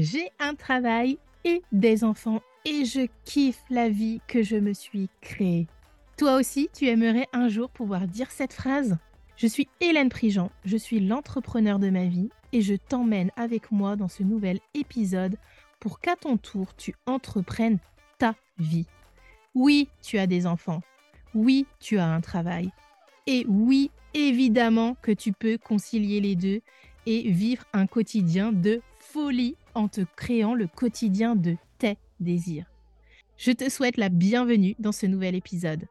j'ai un travail et des enfants et je kiffe la vie que je me suis créée. Toi aussi, tu aimerais un jour pouvoir dire cette phrase? Je suis Hélène Prigent, je suis l'entrepreneur de ma vie et je t'emmène avec moi dans ce nouvel épisode pour qu'à ton tour, tu entreprennes ta vie. Oui, tu as des enfants. Oui, tu as un travail. Et oui, évidemment que tu peux concilier les deux et vivre un quotidien de folie en te créant le quotidien de tes désirs. Je te souhaite la bienvenue dans ce nouvel épisode.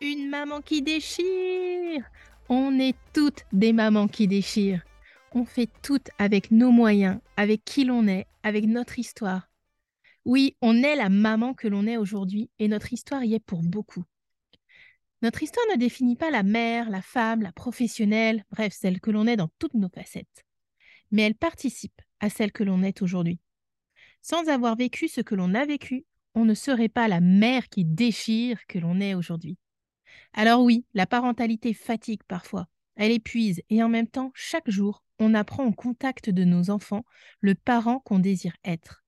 Une maman qui déchire On est toutes des mamans qui déchirent. On fait tout avec nos moyens, avec qui l'on est, avec notre histoire. Oui, on est la maman que l'on est aujourd'hui et notre histoire y est pour beaucoup. Notre histoire ne définit pas la mère, la femme, la professionnelle, bref, celle que l'on est dans toutes nos facettes. Mais elle participe à celle que l'on est aujourd'hui. Sans avoir vécu ce que l'on a vécu, on ne serait pas la mère qui déchire que l'on est aujourd'hui. Alors oui, la parentalité fatigue parfois, elle épuise et en même temps, chaque jour, on apprend au contact de nos enfants le parent qu'on désire être.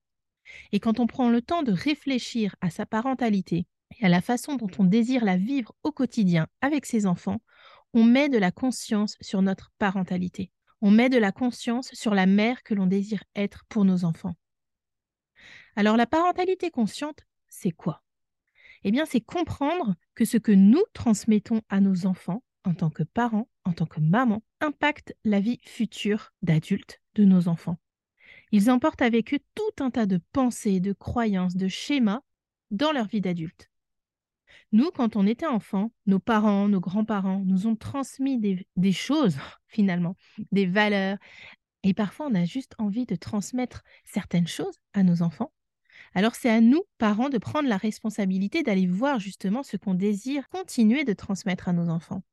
Et quand on prend le temps de réfléchir à sa parentalité, et à la façon dont on désire la vivre au quotidien avec ses enfants, on met de la conscience sur notre parentalité. On met de la conscience sur la mère que l'on désire être pour nos enfants. Alors la parentalité consciente, c'est quoi? Eh bien, c'est comprendre que ce que nous transmettons à nos enfants en tant que parents, en tant que mamans, impacte la vie future d'adultes de nos enfants. Ils emportent avec eux tout un tas de pensées, de croyances, de schémas dans leur vie d'adulte. Nous, quand on était enfant, nos parents, nos grands-parents nous ont transmis des, choses, finalement, des valeurs. Et parfois, on a juste envie de transmettre certaines choses à nos enfants. Alors c'est à nous, parents, de prendre la responsabilité d'aller voir justement ce qu'on désire continuer de transmettre à nos enfants.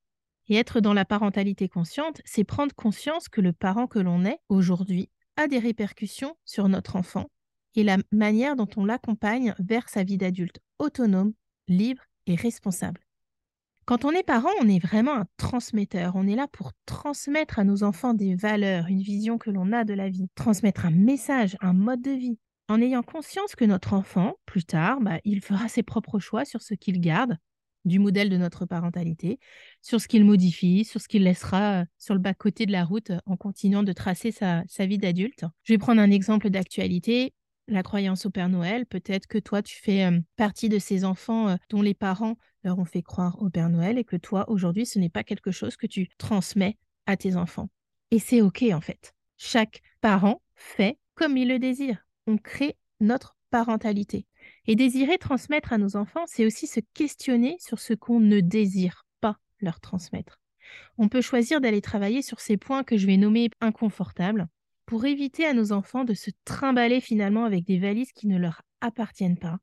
Et être dans la parentalité consciente, c'est prendre conscience que le parent que l'on est aujourd'hui a des répercussions sur notre enfant et la manière dont on l'accompagne vers sa vie d'adulte autonome, libre responsable. Quand on est parent, on est vraiment un transmetteur. On est là pour transmettre à nos enfants des valeurs, une vision que l'on a de la vie, transmettre un message, un mode de vie, en ayant conscience que notre enfant, plus tard, bah, il fera ses propres choix sur ce qu'il garde du modèle de notre parentalité, sur ce qu'il modifie, sur ce qu'il laissera euh, sur le bas-côté de la route en continuant de tracer sa, sa vie d'adulte. Je vais prendre un exemple d'actualité la croyance au Père Noël. Peut-être que toi, tu fais partie de ces enfants dont les parents leur ont fait croire au Père Noël et que toi, aujourd'hui, ce n'est pas quelque chose que tu transmets à tes enfants. Et c'est OK, en fait. Chaque parent fait comme il le désire. On crée notre parentalité. Et désirer transmettre à nos enfants, c'est aussi se questionner sur ce qu'on ne désire pas leur transmettre. On peut choisir d'aller travailler sur ces points que je vais nommer inconfortables pour éviter à nos enfants de se trimballer finalement avec des valises qui ne leur appartiennent pas,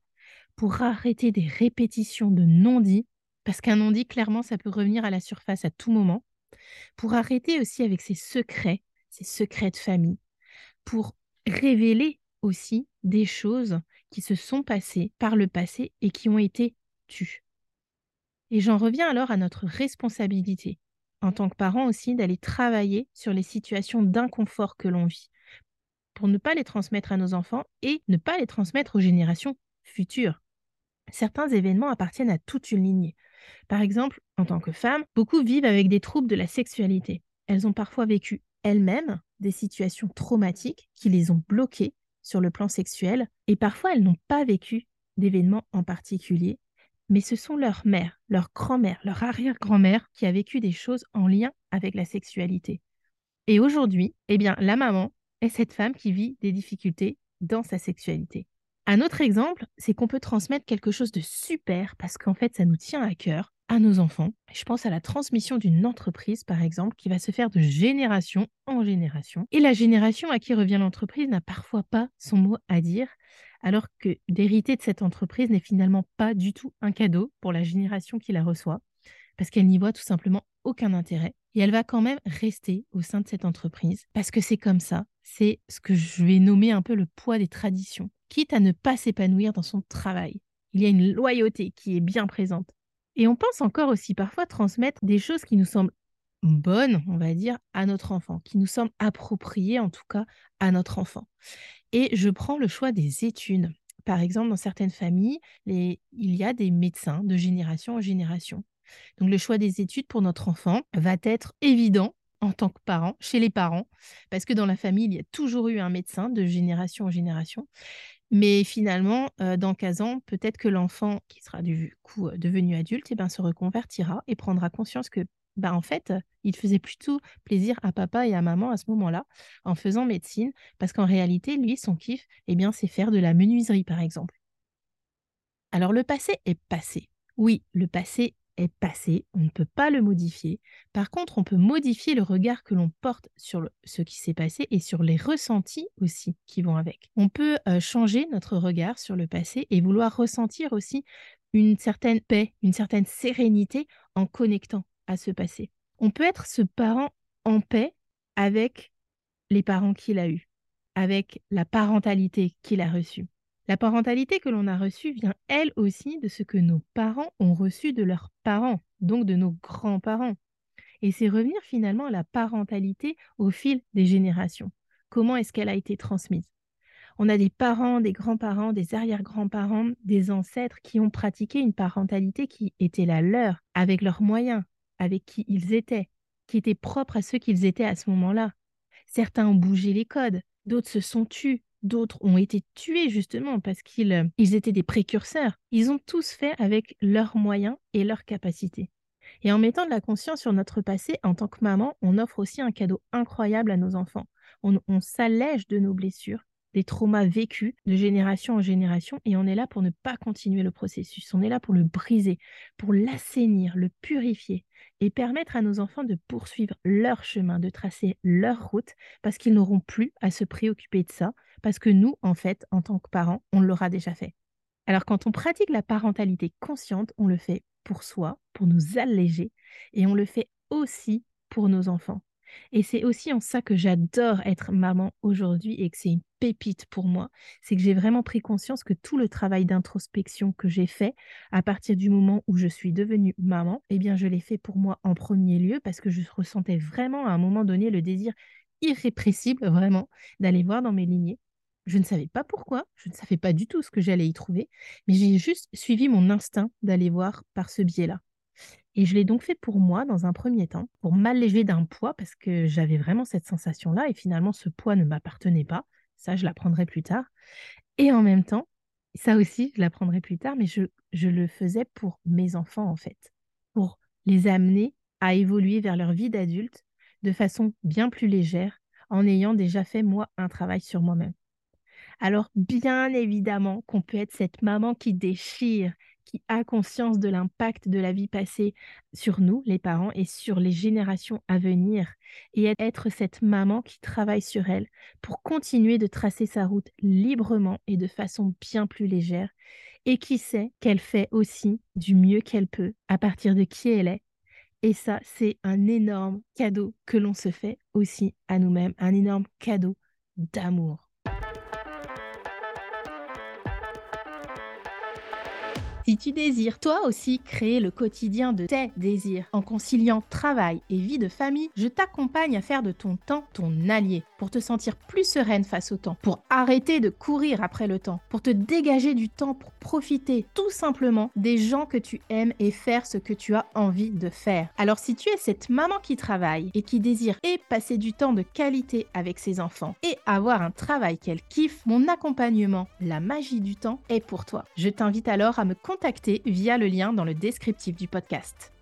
pour arrêter des répétitions de non-dits, parce qu'un non-dit, clairement, ça peut revenir à la surface à tout moment, pour arrêter aussi avec ces secrets, ces secrets de famille, pour révéler aussi des choses qui se sont passées par le passé et qui ont été tues. Et j'en reviens alors à notre responsabilité en tant que parent aussi, d'aller travailler sur les situations d'inconfort que l'on vit pour ne pas les transmettre à nos enfants et ne pas les transmettre aux générations futures. Certains événements appartiennent à toute une lignée. Par exemple, en tant que femme, beaucoup vivent avec des troubles de la sexualité. Elles ont parfois vécu elles-mêmes des situations traumatiques qui les ont bloquées sur le plan sexuel et parfois elles n'ont pas vécu d'événements en particulier mais ce sont leur mère, leur grand-mère, leur arrière-grand-mère qui a vécu des choses en lien avec la sexualité. Et aujourd'hui, eh bien, la maman est cette femme qui vit des difficultés dans sa sexualité. Un autre exemple, c'est qu'on peut transmettre quelque chose de super parce qu'en fait, ça nous tient à cœur à nos enfants. Je pense à la transmission d'une entreprise, par exemple, qui va se faire de génération en génération. Et la génération à qui revient l'entreprise n'a parfois pas son mot à dire alors que d'hériter de cette entreprise n'est finalement pas du tout un cadeau pour la génération qui la reçoit, parce qu'elle n'y voit tout simplement aucun intérêt. Et elle va quand même rester au sein de cette entreprise, parce que c'est comme ça, c'est ce que je vais nommer un peu le poids des traditions, quitte à ne pas s'épanouir dans son travail. Il y a une loyauté qui est bien présente. Et on pense encore aussi parfois transmettre des choses qui nous semblent bonnes, on va dire, à notre enfant, qui nous semblent appropriées en tout cas à notre enfant. Et je prends le choix des études. Par exemple, dans certaines familles, il y a des médecins de génération en génération. Donc le choix des études pour notre enfant va être évident en tant que parent, chez les parents, parce que dans la famille, il y a toujours eu un médecin de génération en génération. Mais finalement, euh, dans 15 ans, peut-être que l'enfant qui sera du coup euh, devenu adulte, eh ben, se reconvertira et prendra conscience que, bah, en fait, il faisait plutôt plaisir à papa et à maman à ce moment-là en faisant médecine, parce qu'en réalité, lui, son kiff, eh bien, c'est faire de la menuiserie, par exemple. Alors le passé est passé. Oui, le passé est passé, on ne peut pas le modifier. Par contre, on peut modifier le regard que l'on porte sur ce qui s'est passé et sur les ressentis aussi qui vont avec. On peut euh, changer notre regard sur le passé et vouloir ressentir aussi une certaine paix, une certaine sérénité en connectant à ce passé. On peut être ce parent en paix avec les parents qu'il a eus, avec la parentalité qu'il a reçue. La parentalité que l'on a reçue vient elle aussi de ce que nos parents ont reçu de leurs parents, donc de nos grands-parents. Et c'est revenir finalement à la parentalité au fil des générations. Comment est-ce qu'elle a été transmise? On a des parents, des grands-parents, des arrière-grands-parents, des ancêtres qui ont pratiqué une parentalité qui était la leur, avec leurs moyens, avec qui ils étaient, qui était propre à ceux qu'ils étaient à ce moment-là. Certains ont bougé les codes, d'autres se sont tus, D'autres ont été tués justement parce qu'ils euh, étaient des précurseurs. Ils ont tous fait avec leurs moyens et leurs capacités. Et en mettant de la conscience sur notre passé, en tant que maman, on offre aussi un cadeau incroyable à nos enfants. On s'allège de nos blessures des traumas vécus de génération en génération et on est là pour ne pas continuer le processus. On est là pour le briser, pour l'assainir, le purifier et permettre à nos enfants de poursuivre leur chemin, de tracer leur route parce qu'ils n'auront plus à se préoccuper de ça parce que nous, en fait, en tant que parents, on l'aura déjà fait. Alors quand on pratique la parentalité consciente, on le fait pour soi, pour nous alléger et on le fait aussi pour nos enfants. Et c'est aussi en ça que j'adore être maman aujourd'hui et que c'est une pépite pour moi. C'est que j'ai vraiment pris conscience que tout le travail d'introspection que j'ai fait à partir du moment où je suis devenue maman, eh bien, je l'ai fait pour moi en premier lieu parce que je ressentais vraiment à un moment donné le désir irrépressible, vraiment, d'aller voir dans mes lignées. Je ne savais pas pourquoi, je ne savais pas du tout ce que j'allais y trouver, mais j'ai juste suivi mon instinct d'aller voir par ce biais-là. Et je l'ai donc fait pour moi dans un premier temps, pour m'alléger d'un poids, parce que j'avais vraiment cette sensation-là, et finalement ce poids ne m'appartenait pas. Ça, je l'apprendrai plus tard. Et en même temps, ça aussi, je l'apprendrai plus tard, mais je, je le faisais pour mes enfants, en fait, pour les amener à évoluer vers leur vie d'adulte de façon bien plus légère, en ayant déjà fait, moi, un travail sur moi-même. Alors, bien évidemment qu'on peut être cette maman qui déchire, qui a conscience de l'impact de la vie passée sur nous, les parents, et sur les générations à venir, et être cette maman qui travaille sur elle pour continuer de tracer sa route librement et de façon bien plus légère, et qui sait qu'elle fait aussi du mieux qu'elle peut à partir de qui elle est. Et ça, c'est un énorme cadeau que l'on se fait aussi à nous-mêmes, un énorme cadeau d'amour. Si tu désires toi aussi créer le quotidien de tes désirs en conciliant travail et vie de famille, je t'accompagne à faire de ton temps ton allié pour te sentir plus sereine face au temps, pour arrêter de courir après le temps, pour te dégager du temps pour profiter tout simplement des gens que tu aimes et faire ce que tu as envie de faire. Alors si tu es cette maman qui travaille et qui désire et passer du temps de qualité avec ses enfants et avoir un travail qu'elle kiffe, mon accompagnement, la magie du temps est pour toi. Je t'invite alors à me contacter via le lien dans le descriptif du podcast.